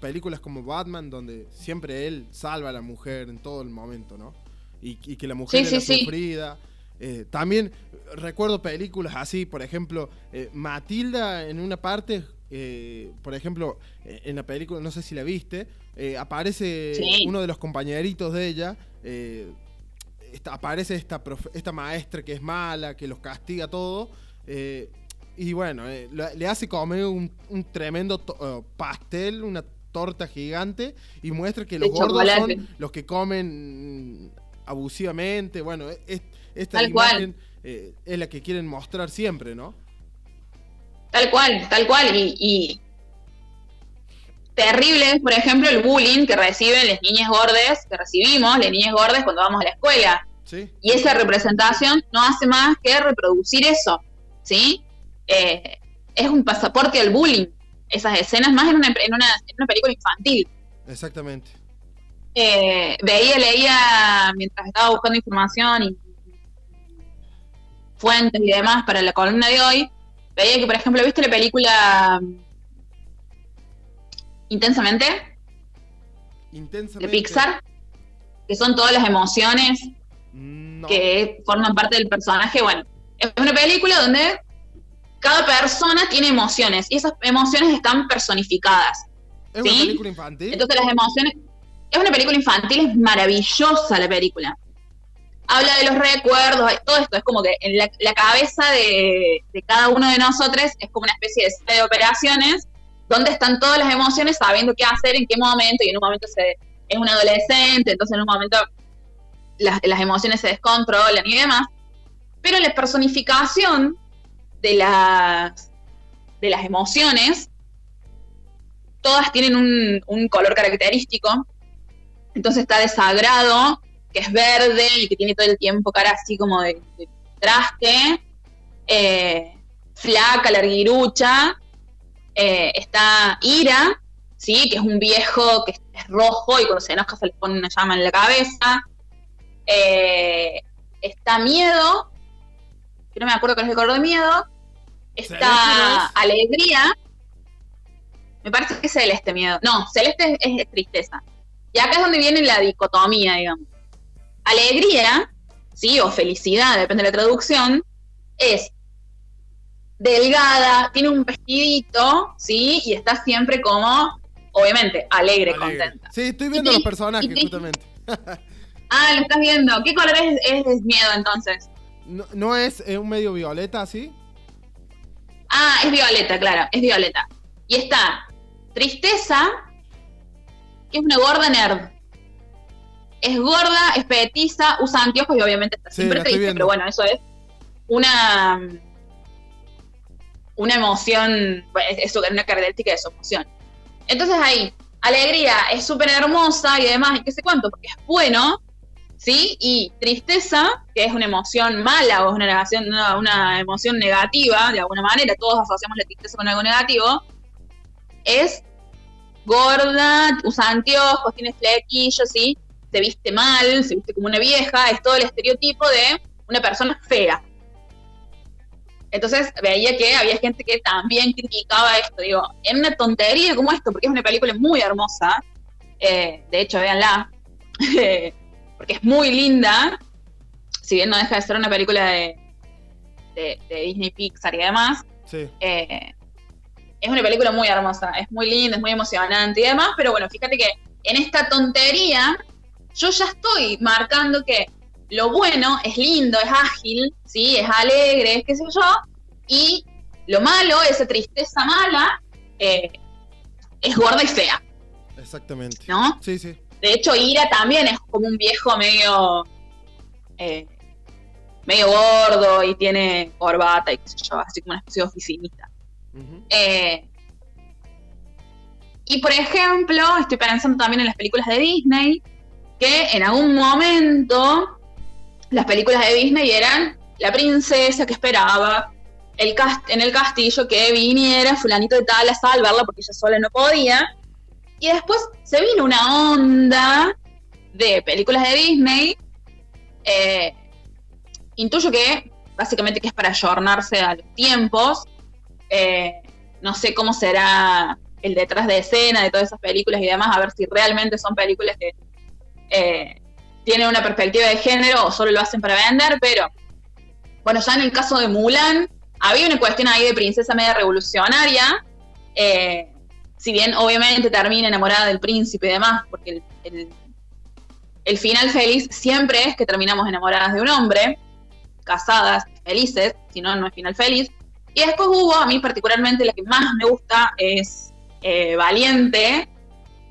películas como Batman donde siempre él salva a la mujer en todo el momento, ¿no? Y, y que la mujer Sí, era sí, sufrida. Eh, también recuerdo películas así, por ejemplo, eh, Matilda en una parte, eh, por ejemplo, eh, en la película, no sé si la viste, eh, aparece Sí. uno de los compañeritos de ella, eh, esta- aparece esta, profe- esta maestra que es mala, que los castiga todo, y bueno, le hace comer un, un tremendo to- pastel, una torta gigante, y muestra que los gordos chocolate. son los que comen abusivamente, bueno, es- esta Tal imagen eh, es la que quieren mostrar siempre, ¿no? Tal cual, tal cual. Y, y terrible es, por ejemplo, el bullying que reciben las niñas gordas, que recibimos las niñas gordas cuando vamos a la escuela. ¿Sí? Y esa representación no hace más que reproducir eso, ¿sí? Eh, es un pasaporte al bullying. Esas escenas más en una, en una, en una película infantil. Exactamente. Eh, veía, leía mientras estaba buscando información y fuentes y demás para la columna de hoy, veía que, por ejemplo, ¿viste la película mm, Intensamente de. Pixar? Que son todas las emociones No. que forman parte del personaje. Bueno, es una película donde cada persona tiene emociones y esas emociones están personificadas. ¿Es una ¿sí? película infantil? Entonces las emociones... Es una película infantil, es maravillosa la película. Habla de los recuerdos, todo esto. Es como que en la, la cabeza de, de cada uno de nosotros es como una especie de sala de operaciones donde están todas las emociones sabiendo qué hacer, en qué momento, y en un momento se, es un adolescente, entonces en un momento las, las emociones se descontrolan y demás. Pero la personificación de las, de las emociones, todas tienen un, un color característico. Entonces está desagrado, que es verde y que tiene todo el tiempo cara así como de, de traste. Eh, flaca, larguirucha. Eh, está ira, ¿sí? que es un viejo que es rojo y cuando se enoja se le pone una llama en la cabeza. Eh, está Miedo, que no me acuerdo cuál es el color de Miedo. ¿Celeste no Está es? Alegría. Me parece que es Celeste Miedo. No, Celeste es, es tristeza. Y acá es donde viene la dicotomía, digamos. Alegría, sí, o felicidad, depende de la traducción, es delgada, tiene un vestidito, sí, y está siempre como, obviamente, alegre, Alegre. contenta. Sí, estoy viendo Y los personajes, y justamente. (laughs) Ah, lo estás viendo. ¿Qué color es, es miedo entonces? No, ¿no es eh, un medio violeta así? Ah, es violeta, claro, es violeta. Y está Tristeza, que es una gorda nerd. Es gorda, es petiza, usa anteojos y obviamente está Sí, siempre triste, pero bueno, eso es una una emoción, es, es una característica de su emoción. Entonces ahí, alegría es súper hermosa y demás, y qué sé cuánto, porque es bueno, ¿sí? Y tristeza, que es una emoción mala o es una, negación, una, una emoción negativa, de alguna manera, todos asociamos la tristeza con algo negativo, es gorda, usa anteojos, tiene flequillos, ¿sí? Se viste mal, se viste como una vieja, es todo el estereotipo de una persona fea. Entonces veía que había gente que también criticaba esto, digo, en una tontería como esto, porque es una película muy hermosa, eh, de hecho, véanla, (laughs) porque es muy linda, si bien no deja de ser una película de, de, de Disney Pixar y demás, Sí. eh, es una película muy hermosa, es muy linda, es muy emocionante y demás, pero bueno, fíjate que en esta tontería yo ya estoy marcando que lo bueno es lindo, es ágil, ¿sí? es alegre, es qué sé yo, y lo malo, esa tristeza mala, eh, es gorda y fea, Exactamente. ¿no? Sí, sí. De hecho, Ira también es como un viejo medio. eh, medio gordo y tiene corbata y qué sé yo, así como una especie de oficinista. Eh, y por ejemplo, estoy pensando también en las películas de Disney, que en algún momento las películas de Disney eran la princesa que esperaba el cast en el castillo que viniera fulanito de tal a salvarla porque ella sola no podía. Y después se vino una onda de películas de Disney. eh, intuyo que básicamente que es para ayornarse a los tiempos. Eh, no sé cómo será el detrás de escena de todas esas películas y demás, a ver si realmente son películas que eh, tienen una perspectiva de género o solo lo hacen para vender, pero bueno, ya en el caso de Mulan, había una cuestión ahí de princesa media revolucionaria, eh, si bien obviamente termina enamorada del príncipe y demás, porque el, final feliz siempre es que terminamos enamoradas de un hombre, casadas, felices, si no, no es final feliz. Y después hubo, a mí particularmente la que más me gusta es eh, Valiente,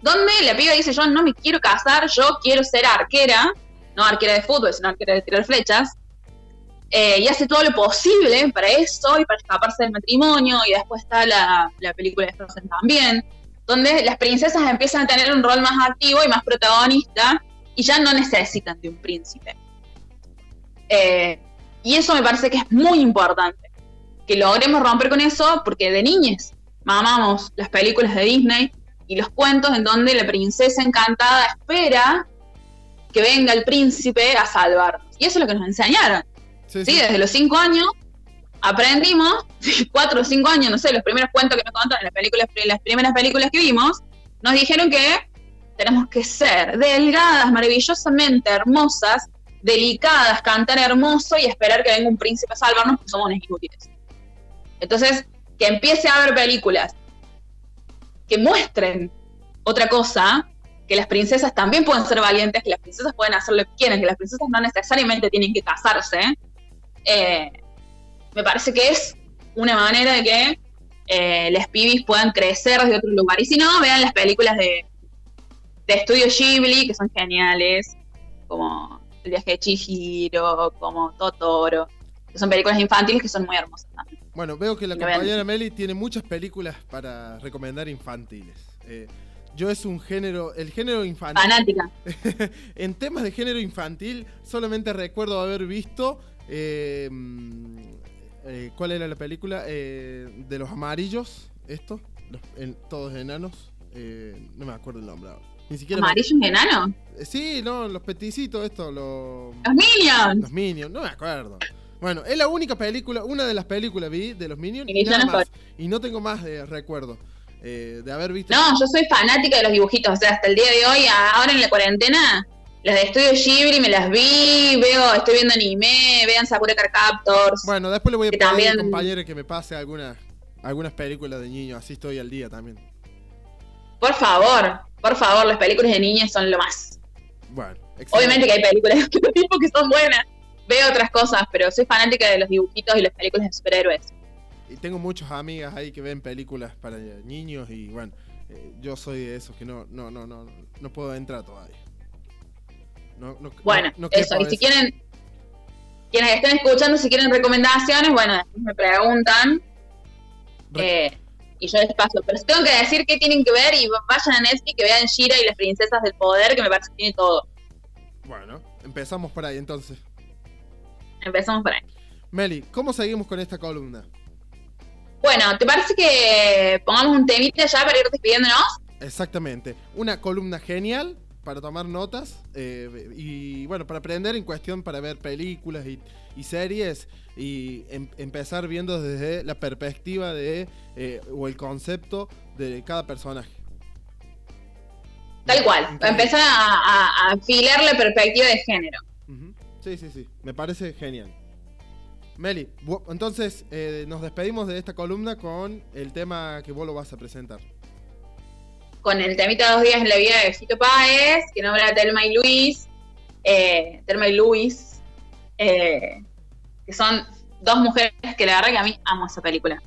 donde la piba dice, yo no me quiero casar, yo quiero ser arquera, no arquera de fútbol, sino arquera de tirar flechas. Eh, y hace todo lo posible para eso y para escaparse del matrimonio. Y después está la, la película de Frozen también, donde las princesas empiezan a tener un rol más activo y más protagonista y ya no necesitan de un príncipe. Eh, y eso me parece que es muy importante, que logremos romper con eso, porque de niñes mamamos las películas de Disney y los cuentos en donde la princesa encantada espera que venga el príncipe a salvarnos. Y eso es lo que nos enseñaron. Sí, Sí, sí. desde los cinco años aprendimos, (laughs) cuatro o cinco años, no sé, los primeros cuentos que nos contaron en las, películas, las primeras películas que vimos, nos dijeron que tenemos que ser delgadas, maravillosamente hermosas, delicadas, cantar hermoso y esperar que venga un príncipe a salvarnos porque somos inútiles. Entonces, que empiece a haber películas que muestren otra cosa, que las princesas también pueden ser valientes, que las princesas pueden hacer lo que quieren, que las princesas no necesariamente tienen que casarse, eh, me parece que es una manera de que eh, las pibis puedan crecer desde otro lugar. Y si no, vean las películas de, de Estudio Ghibli, que son geniales, como El viaje de Chihiro, como Totoro, que son películas infantiles que son muy hermosas. Bueno, veo que la compañera Meli tiene muchas películas para recomendar infantiles. Eh, yo es un género, el género infantil. Fanática. (laughs) En temas de género infantil, solamente recuerdo haber visto. eh, mm, eh, ¿Cuál era la película? Eh, de los amarillos, esto. Los, en- todos enanos. eh, no me acuerdo el nombre ahora. Ni siquiera. me- ¿Amarillos enanos? Sí, no, los peticitos, esto, los. ¡Los Minions! Los Minions, no me acuerdo. Bueno, es la única película, una de las películas vi de los Minions y nada no más. Y no tengo más de recuerdo eh, de haber visto. No, yo soy fanática de los dibujitos. O sea, hasta el día de hoy, a- ahora en la cuarentena, las de Estudio Ghibli me las vi, veo, estoy viendo anime, vean Sakura Card Captors. Bueno, después le voy a pedir también- al compañero que me pase algunas, algunas películas de niños, así estoy al día también. Por favor, por favor, las películas de niñas son lo más. Bueno, excelente. Obviamente que hay películas de otro tipo que son buenas. Veo otras cosas, pero soy fanática de los dibujitos y las películas de superhéroes. Y tengo muchas amigas ahí que ven películas para niños y bueno, eh, yo soy de esos que no, no, no, no, no puedo entrar todavía. No, no- Bueno, no- eso. Y si quieren, quienes estén escuchando, si quieren recomendaciones, bueno, después me preguntan. Re- eh, y yo les paso. Pero si tengo que decir qué tienen que ver y vayan a Netflix que vean Shira y las princesas del poder, que me parece que tiene todo. Bueno, empezamos por ahí entonces. Empezamos por ahí. Meli, ¿cómo seguimos con esta columna? Bueno, ¿te parece que pongamos un temita ya para ir despidiéndonos? Exactamente. Una columna genial para tomar notas eh, y bueno, para aprender en cuestión para ver películas y, y series y em- empezar viendo desde la perspectiva de eh, o el concepto de cada personaje. Tal cual. Empezar a, a- a afilar la perspectiva de género. Sí, sí, sí. Me parece genial. Meli, entonces eh, nos despedimos de esta columna con el tema que vos lo vas a presentar. Con el temita dos días en la vida de Fito Páez, que nombra a Telma y Luis. eh, Telma y Luis. eh, que son dos mujeres que la verdad que a mí amo esa película.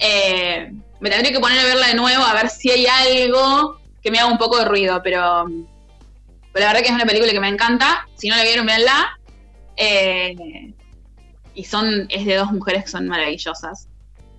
Eh, me tendría que poner a verla de nuevo a ver si hay algo que me haga un poco de ruido, pero, pero la verdad que es una película que me encanta. Si no la vieron, véanla. Eh, y son, es de dos mujeres que son maravillosas.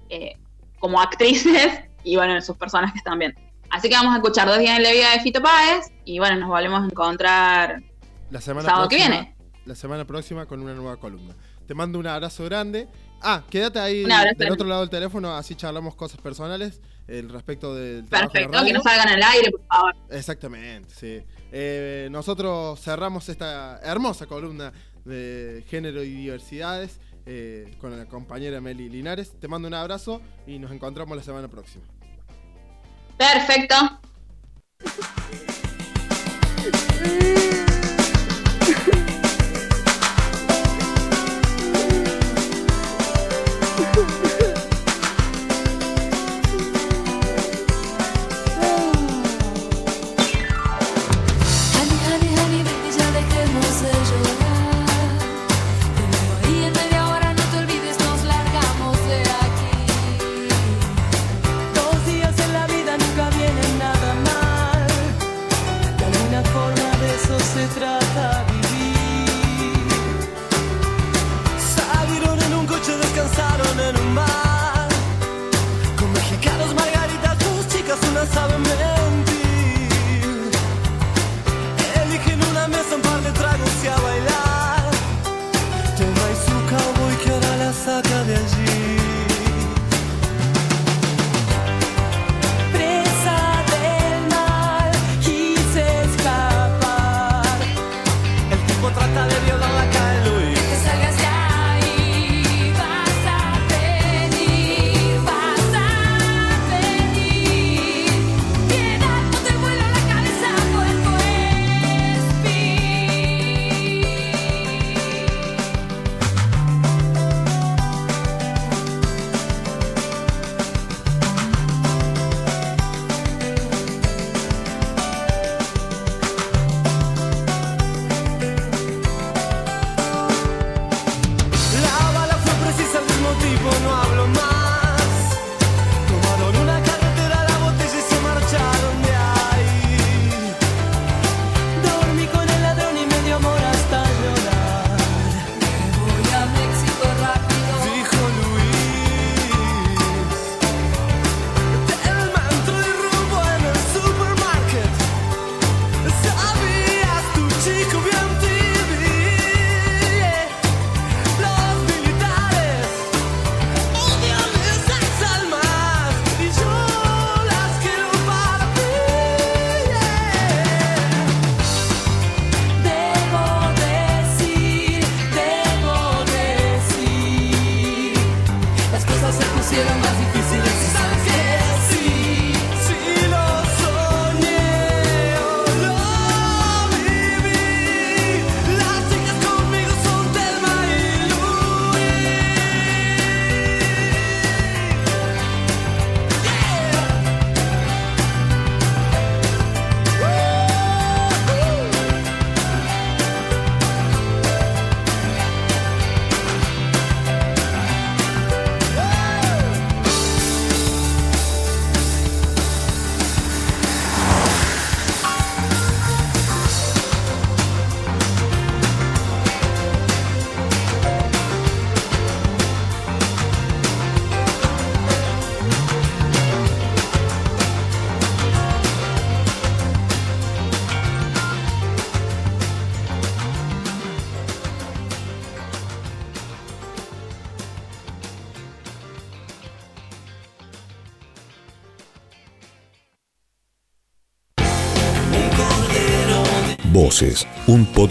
eh, como actrices y bueno, en sus personajes también. Así que vamos a escuchar dos días en la vida de Fito Páez y bueno, nos volvemos a encontrar La semana sábado que próxima, viene. La semana próxima con una nueva columna. Te mando un abrazo grande. Ah, quédate ahí del grande. otro lado del teléfono, así charlamos cosas personales el respecto del trabajo Perfecto, que no salgan al aire, por favor. Exactamente, sí. Eh, nosotros cerramos esta hermosa columna de género y diversidades eh, con la compañera Meli Linares. Te mando un abrazo y nos encontramos la semana próxima. Perfecto. (laughs)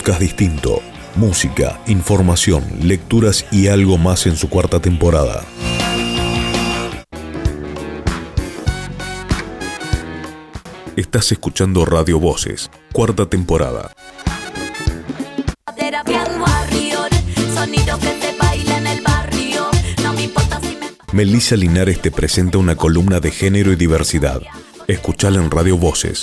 podcast distinto. Música, información, lecturas y algo más en su cuarta temporada. Estás escuchando Radio Voces, cuarta temporada. Melissa Linares te presenta una columna de género y diversidad. Escuchala en Radio Voces.